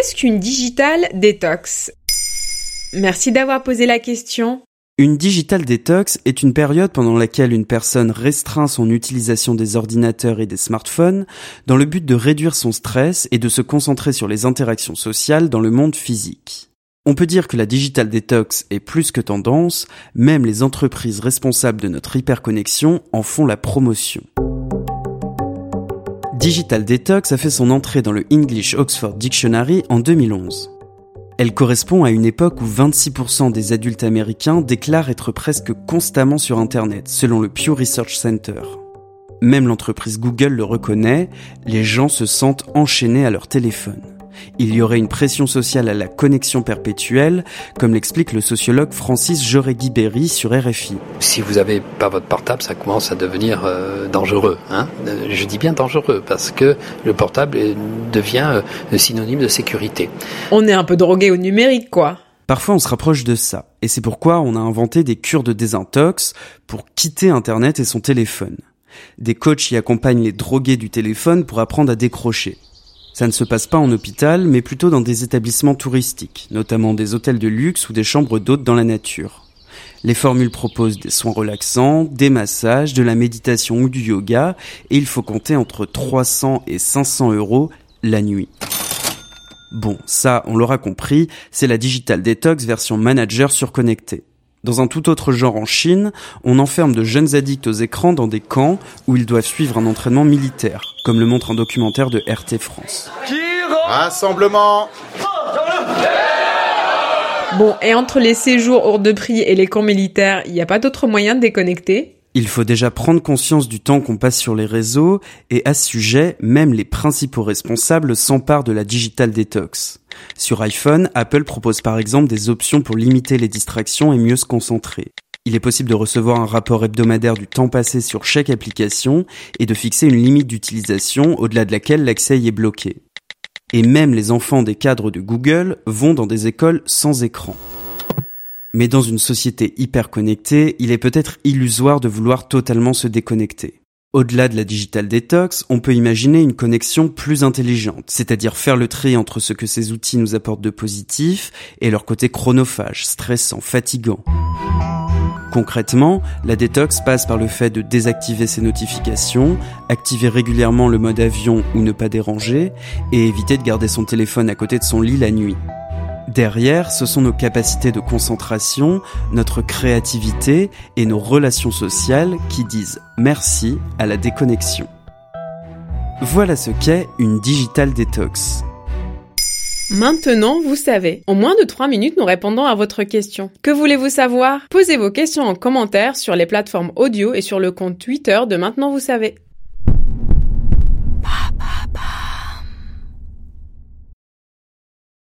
Qu'est-ce qu'une digital detox Merci d'avoir posé la question. Une digital detox est une période pendant laquelle une personne restreint son utilisation des ordinateurs et des smartphones dans le but de réduire son stress et de se concentrer sur les interactions sociales dans le monde physique. On peut dire que la digital detox est plus que tendance, même les entreprises responsables de notre hyperconnexion en font la promotion. Digital Detox a fait son entrée dans le English Oxford Dictionary en 2011. Elle correspond à une époque où 26% des adultes américains déclarent être presque constamment sur Internet, selon le Pew Research Center. Même l'entreprise Google le reconnaît, les gens se sentent enchaînés à leur téléphone. Il y aurait une pression sociale à la connexion perpétuelle, comme l'explique le sociologue Francis Joregui-Berry sur RFI. Si vous n'avez pas votre portable, ça commence à devenir euh, dangereux. Hein euh, Je dis bien dangereux parce que le portable devient euh, synonyme de sécurité. On est un peu drogué au numérique, quoi. Parfois, on se rapproche de ça. Et c'est pourquoi on a inventé des cures de désintox pour quitter Internet et son téléphone. Des coachs y accompagnent les drogués du téléphone pour apprendre à décrocher. Ça ne se passe pas en hôpital, mais plutôt dans des établissements touristiques, notamment des hôtels de luxe ou des chambres d'hôtes dans la nature. Les formules proposent des soins relaxants, des massages, de la méditation ou du yoga, et il faut compter entre 300 et 500 euros la nuit. Bon, ça, on l'aura compris, c'est la Digital Detox version manager surconnectée. Dans un tout autre genre en Chine, on enferme de jeunes addicts aux écrans dans des camps où ils doivent suivre un entraînement militaire, comme le montre un documentaire de RT France. Rassemblement Bon, et entre les séjours hors de prix et les camps militaires, il n'y a pas d'autre moyen de déconnecter? Il faut déjà prendre conscience du temps qu'on passe sur les réseaux et à ce sujet, même les principaux responsables s'emparent de la digital detox. Sur iPhone, Apple propose par exemple des options pour limiter les distractions et mieux se concentrer. Il est possible de recevoir un rapport hebdomadaire du temps passé sur chaque application et de fixer une limite d'utilisation au-delà de laquelle l'accès y est bloqué. Et même les enfants des cadres de Google vont dans des écoles sans écran. Mais dans une société hyper connectée, il est peut-être illusoire de vouloir totalement se déconnecter. Au-delà de la digital detox, on peut imaginer une connexion plus intelligente, c'est-à-dire faire le tri entre ce que ces outils nous apportent de positif et leur côté chronophage, stressant, fatigant. Concrètement, la détox passe par le fait de désactiver ses notifications, activer régulièrement le mode avion ou ne pas déranger, et éviter de garder son téléphone à côté de son lit la nuit. Derrière, ce sont nos capacités de concentration, notre créativité et nos relations sociales qui disent merci à la déconnexion. Voilà ce qu'est une digital detox. Maintenant, vous savez. En moins de 3 minutes, nous répondons à votre question. Que voulez-vous savoir? Posez vos questions en commentaire sur les plateformes audio et sur le compte Twitter de Maintenant, vous savez.